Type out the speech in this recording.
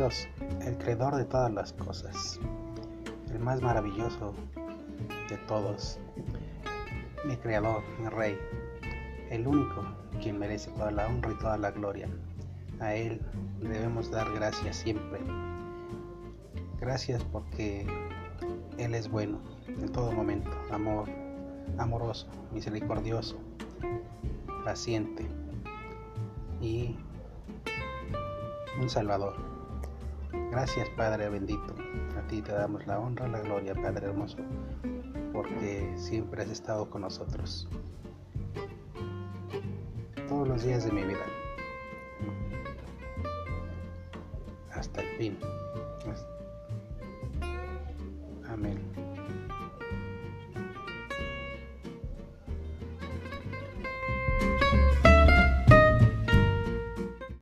Dios, el creador de todas las cosas, el más maravilloso de todos, mi creador, mi rey, el único quien merece toda la honra y toda la gloria. A Él debemos dar gracias siempre. Gracias porque Él es bueno en todo momento, amor, amoroso, misericordioso, paciente y un Salvador. Gracias Padre bendito, a ti te damos la honra, la gloria Padre hermoso, porque siempre has estado con nosotros todos los días de mi vida. Hasta el fin.